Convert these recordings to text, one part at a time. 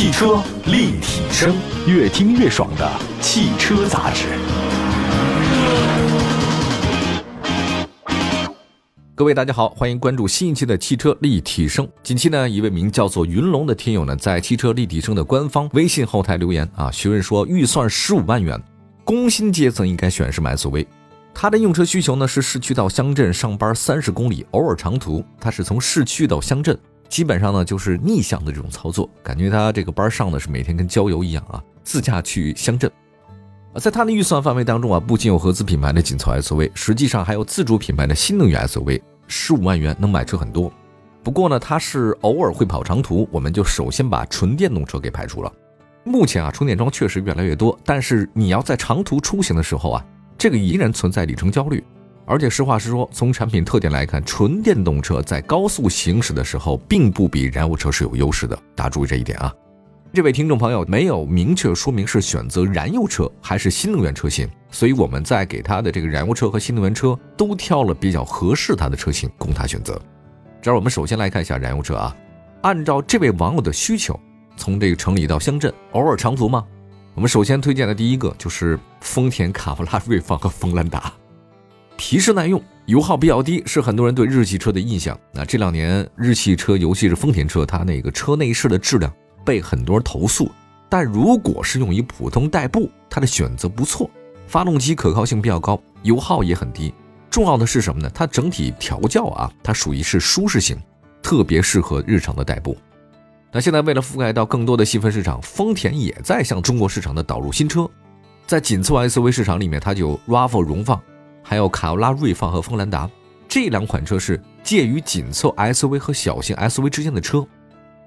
汽车立体声，越听越爽的汽车杂志。各位大家好，欢迎关注新一期的汽车立体声。近期呢，一位名叫做云龙的听友呢，在汽车立体声的官方微信后台留言啊，询问说预算十五万元，工薪阶层应该选什么 SUV？他的用车需求呢是市区到乡镇上班三十公里，偶尔长途，他是从市区到乡镇，基本上呢就是逆向的这种操作，感觉他这个班上的是每天跟郊游一样啊，自驾去乡镇。在他的预算范围当中啊，不仅有合资品牌的紧凑 SUV，实际上还有自主品牌的新能源 SUV。十五万元能买车很多，不过呢，他是偶尔会跑长途，我们就首先把纯电动车给排除了。目前啊，充电桩确实越来越多，但是你要在长途出行的时候啊，这个依然存在里程焦虑。而且实话实说，从产品特点来看，纯电动车在高速行驶的时候，并不比燃油车是有优势的。大家注意这一点啊。这位听众朋友没有明确说明是选择燃油车还是新能源车型，所以我们在给他的这个燃油车和新能源车都挑了比较合适他的车型供他选择。这儿我们首先来看一下燃油车啊，按照这位网友的需求，从这个城里到乡镇，偶尔长途吗？我们首先推荐的第一个就是丰田卡罗拉锐放和锋兰达，皮实耐用，油耗比较低，是很多人对日系车的印象。那这两年日系车，尤其是丰田车，它那个车内饰的质量。被很多人投诉，但如果是用于普通代步，它的选择不错，发动机可靠性比较高，油耗也很低。重要的是什么呢？它整体调教啊，它属于是舒适型，特别适合日常的代步。那现在为了覆盖到更多的细分市场，丰田也在向中国市场的导入新车，在紧凑 SUV 市场里面，它就 RAV4 荣放，还有卡罗拉锐放和锋兰达这两款车是介于紧凑 SUV 和小型 SUV 之间的车。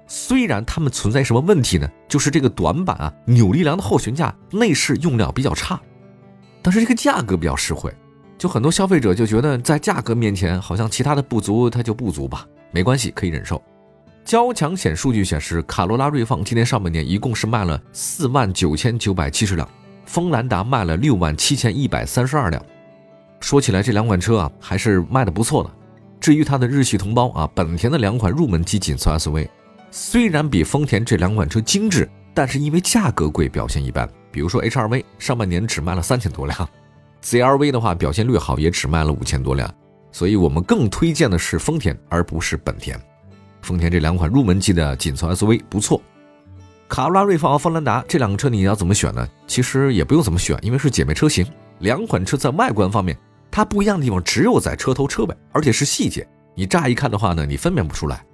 虽然它们存在什么问题呢？就是这个短板啊，扭力梁的后悬架内饰用料比较差，但是这个价格比较实惠，就很多消费者就觉得在价格面前，好像其他的不足它就不足吧，没关系，可以忍受。交强险数据显示，卡罗拉锐放今年上半年一共是卖了四万九千九百七十辆，锋兰达卖了六万七千一百三十二辆。说起来，这两款车啊，还是卖的不错的。至于它的日系同胞啊，本田的两款入门级紧凑 SUV。虽然比丰田这两款车精致，但是因为价格贵，表现一般。比如说 HR-V 上半年只卖了三千多辆，CR-V 的话表现略好，也只卖了五千多辆。所以我们更推荐的是丰田，而不是本田。丰田这两款入门级的紧凑 SUV 不错。卡罗拉锐放和锋兰达这两个车你要怎么选呢？其实也不用怎么选，因为是姐妹车型。两款车在外观方面，它不一样的地方只有在车头车尾，而且是细节。你乍一看的话呢，你分辨不出来。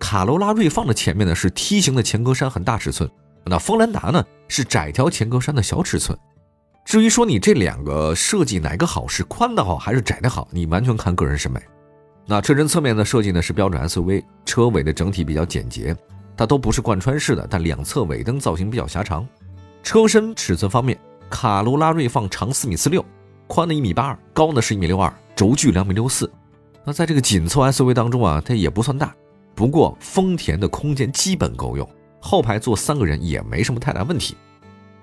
卡罗拉锐放的前面呢是梯形的前格栅，很大尺寸；那锋兰达呢是窄条前格栅的小尺寸。至于说你这两个设计哪个好，是宽的好还是窄的好，你完全看个人审美。那车身侧面的设计呢是标准 SUV，车尾的整体比较简洁，它都不是贯穿式的，但两侧尾灯造型比较狭长。车身尺寸方面，卡罗拉锐放长四米四六，宽的一米八二，高呢是一米六二，轴距两米六四。那在这个紧凑 SUV 当中啊，它也不算大。不过丰田的空间基本够用，后排坐三个人也没什么太大问题。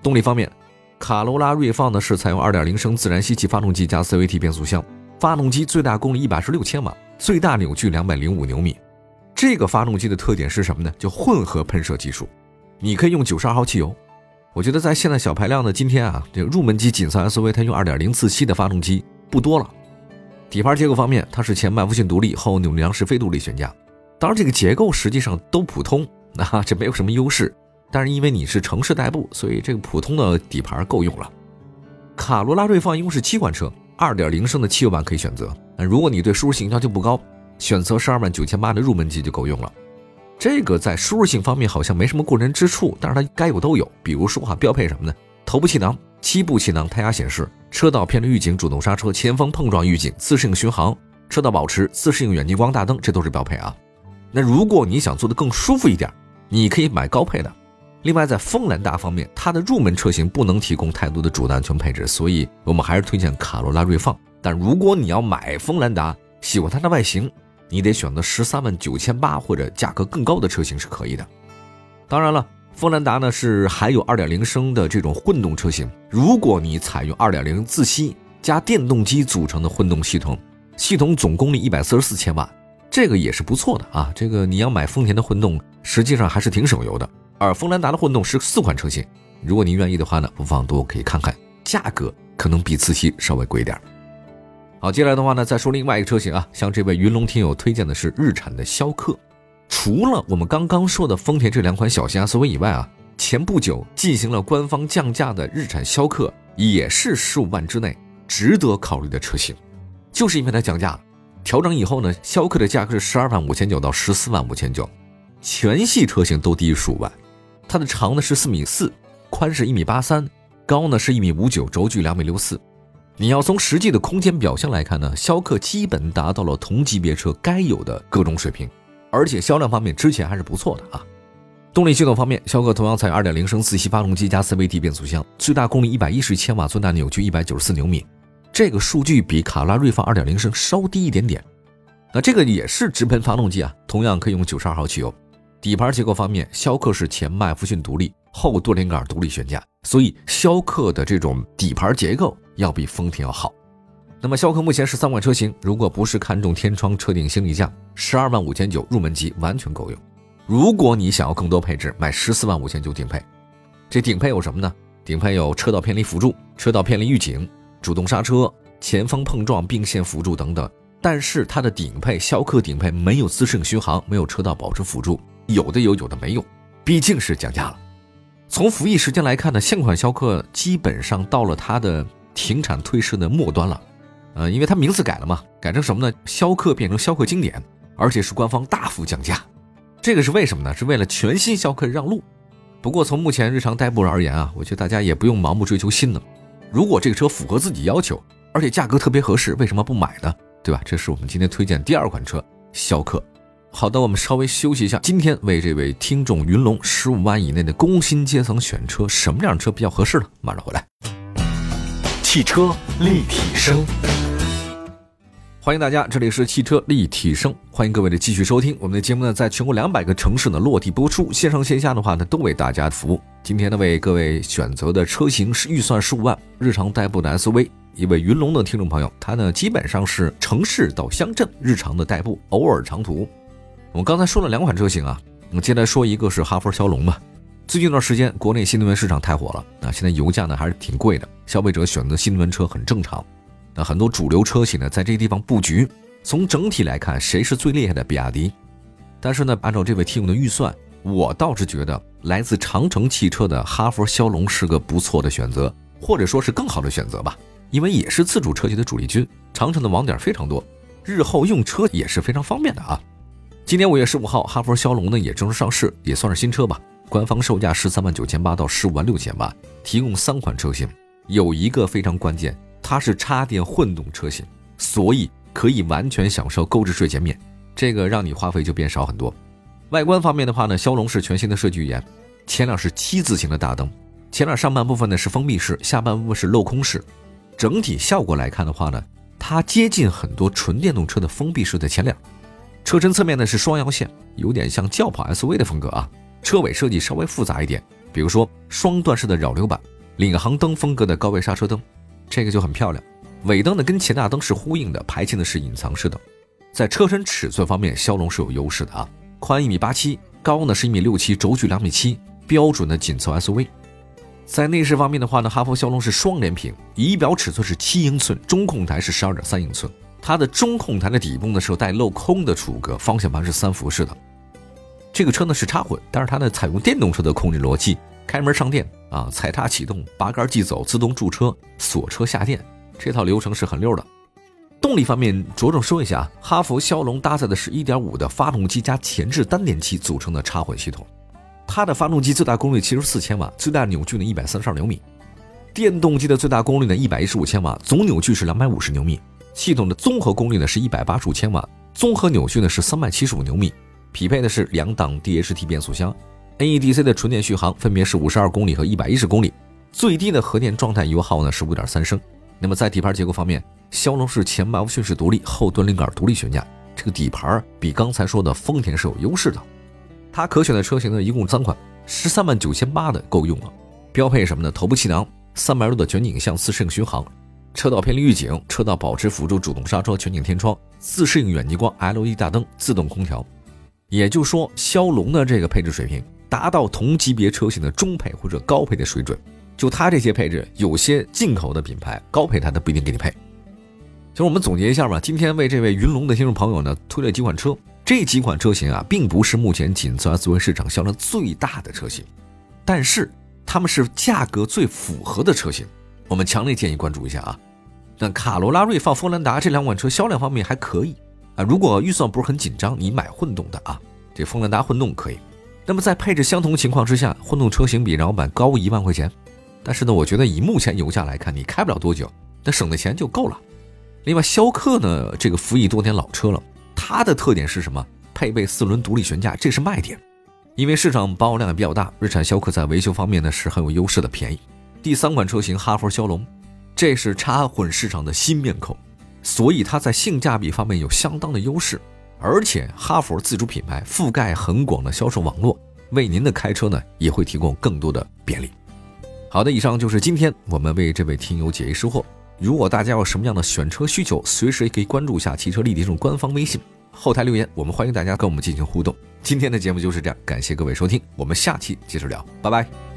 动力方面，卡罗拉锐放呢是采用2.0升自然吸气发动机加 CVT 变速箱，发动机最大功率116千瓦，最大扭矩205牛米。这个发动机的特点是什么呢？就混合喷射技术，你可以用92号汽油。我觉得在现在小排量的今天啊，这个入门级紧凑 SUV 它用2.0自吸的发动机不多了。底盘结构方面，它是前麦弗逊独立，后扭力梁式非独立悬架。当然，这个结构实际上都普通，那这没有什么优势。但是因为你是城市代步，所以这个普通的底盘够用了。卡罗拉锐放一共是七款车，二点零升的汽油版可以选择。如果你对舒适性要求不高，选择十二万九千八的入门级就够用了。这个在舒适性方面好像没什么过人之处，但是它该有都有。比如说哈，标配什么呢？头部气囊、七部气囊、胎压显示、车道偏离预警、主动刹车、前方碰撞预警、自适应巡航、车道保持、自适应远近光大灯，这都是标配啊。那如果你想做的更舒服一点，你可以买高配的。另外，在锋兰达方面，它的入门车型不能提供太多的主动安全配置，所以我们还是推荐卡罗拉锐放。但如果你要买锋兰达，喜欢它的外形，你得选择十三万九千八或者价格更高的车型是可以的。当然了，锋兰达呢是还有二点零升的这种混动车型，如果你采用二点零自吸加电动机组成的混动系统，系统总功率一百四十四千瓦。这个也是不错的啊，这个你要买丰田的混动，实际上还是挺省油的。而锋兰达的混动是四款车型，如果您愿意的话呢，不妨多可以看看，价格可能比自吸稍微贵一点。好，接下来的话呢，再说另外一个车型啊，像这位云龙听友推荐的是日产的逍客。除了我们刚刚说的丰田这两款小型 SUV 以外啊，前不久进行了官方降价的日产逍客，也是十五万之内值得考虑的车型，就是因为它降价了，调整以后呢，逍客的价格是十二万五千九到十四万五千九，全系车型都低于十五万，它的长呢是四米四，宽是一米八三，高呢是一米五九，轴距两米六四。你要从实际的空间表现来看呢，逍客基本达到了同级别车该有的各种水平，而且销量方面之前还是不错的啊。动力系统方面，逍客同样采用2.0升自吸发动机加 CVT 变速箱，最大功率110千瓦，最大扭矩194牛米，这个数据比卡拉锐放2.0升稍低一点点。那这个也是直喷发动机啊，同样可以用92号汽油。底盘结构方面，逍客是前麦弗逊独立，后多连杆独立悬架，所以逍客的这种底盘结构。要比丰田要好。那么逍客目前是三款车型，如果不是看中天窗、车顶行李架，十二万五千九入门级完全够用。如果你想要更多配置，买十四万五千九顶配。这顶配有什么呢？顶配有车道偏离辅助、车道偏离预警、主动刹车、前方碰撞并线辅助等等。但是它的顶配逍客顶配没有自适应巡航，没有车道保持辅助，有的有，有的没有。毕竟是降价了。从服役时间来看呢，现款逍客基本上到了它的。停产退市的末端了，呃，因为它名字改了嘛，改成什么呢？逍客变成逍客经典，而且是官方大幅降价，这个是为什么呢？是为了全新逍客让路。不过从目前日常代步而言啊，我觉得大家也不用盲目追求新的。如果这个车符合自己要求，而且价格特别合适，为什么不买呢？对吧？这是我们今天推荐第二款车，逍客。好的，我们稍微休息一下。今天为这位听众云龙十五万以内的工薪阶层选车，什么样的车比较合适呢？马上回来。汽车立体声，欢迎大家，这里是汽车立体声，欢迎各位的继续收听我们的节目呢，在全国两百个城市呢落地播出，线上线下的话呢都为大家服务。今天呢为各位选择的车型是预算十五万，日常代步的 SUV，一位云龙的听众朋友，他呢基本上是城市到乡镇日常的代步，偶尔长途。我们刚才说了两款车型啊，我们接下来说一个是哈弗枭龙吧。最近一段时间，国内新能源市场太火了啊！现在油价呢还是挺贵的，消费者选择新能源车很正常。那很多主流车企呢在这个地方布局。从整体来看，谁是最厉害的？比亚迪。但是呢，按照这位听友的预算，我倒是觉得来自长城汽车的哈弗枭龙是个不错的选择，或者说是更好的选择吧。因为也是自主车企的主力军，长城的网点非常多，日后用车也是非常方便的啊。今年五月十五号，哈弗枭龙呢也正式上市，也算是新车吧。官方售价十三万九千八到十五万六千八，提供三款车型，有一个非常关键，它是插电混动车型，所以可以完全享受购置税减免，这个让你花费就变少很多。外观方面的话呢，骁龙是全新的设计语言，前脸是七字形的大灯，前脸上半部分呢是封闭式，下半部分是镂空式，整体效果来看的话呢，它接近很多纯电动车的封闭式的前脸，车身侧面呢是双腰线，有点像轿跑 SUV 的风格啊。车尾设计稍微复杂一点，比如说双段式的扰流板、领航灯风格的高位刹车灯，这个就很漂亮。尾灯呢跟前大灯是呼应的，排气呢是隐藏式的。在车身尺寸方面，骁龙是有优势的啊，宽一米八七，高呢是一米六七，轴距两米七，标准的紧凑 SUV。在内饰方面的话呢，哈弗枭龙是双联屏，仪表尺寸是七英寸，中控台是十二点三英寸。它的中控台的底部呢是有带镂空的储物格，方向盘是三辐式的。这个车呢是插混，但是它呢采用电动车的控制逻辑，开门上电啊，踩踏启动，拔杆即走，自动驻车，锁车下电，这套流程是很溜的。动力方面着重说一下，哈弗枭龙搭载的是一点五的发动机加前置单电机组成的插混系统，它的发动机最大功率七十四千瓦，最大扭矩呢一百三十二牛米，电动机的最大功率呢一百一十五千瓦，总扭矩是两百五十牛米，系统的综合功率呢是一百八十五千瓦，综合扭矩呢是三百七十五牛米。匹配的是两档 DHT 变速箱，NEDC 的纯电续航分别是五十二公里和一百一十公里，最低的核电状态油耗呢是五点三升。那么在底盘结构方面，骁龙是前麦弗逊式独立，后多连杆独立悬架，这个底盘比刚才说的丰田是有优势的。它可选的车型呢一共三款，十三万九千八的够用了。标配什么呢？头部气囊，三百度的全景向自适应巡航，车道偏离预警，车道保持辅助，主动刹车，全景天窗，自适应远近光，LED 大灯，自动空调。也就是说，骁龙的这个配置水平达到同级别车型的中配或者高配的水准。就它这些配置，有些进口的品牌高配它都不一定给你配。其实我们总结一下吧，今天为这位云龙的听众朋友呢推了几款车，这几款车型啊，并不是目前紧凑 SUV 市场销量最大的车型，但是它们是价格最符合的车型，我们强烈建议关注一下啊。那卡罗拉、锐放、锋兰达这两款车销量方面还可以啊，如果预算不是很紧张，你买混动的啊，这锋兰达混动可以。那么在配置相同情况之下，混动车型比燃油版高一万块钱。但是呢，我觉得以目前油价来看，你开不了多久，那省的钱就够了。另外，逍客呢，这个服役多年老车了，它的特点是什么？配备四轮独立悬架，这是卖点。因为市场保有量也比较大，日产逍客在维修方面呢是很有优势的，便宜。第三款车型哈弗枭龙，这是插混市场的新面孔，所以它在性价比方面有相当的优势。而且哈弗自主品牌覆盖很广的销售网络，为您的开车呢也会提供更多的便利。好的，以上就是今天我们为这位听友解疑释惑。如果大家有什么样的选车需求，随时也可以关注一下汽车立体声官方微信后台留言，我们欢迎大家跟我们进行互动。今天的节目就是这样，感谢各位收听，我们下期接着聊，拜拜。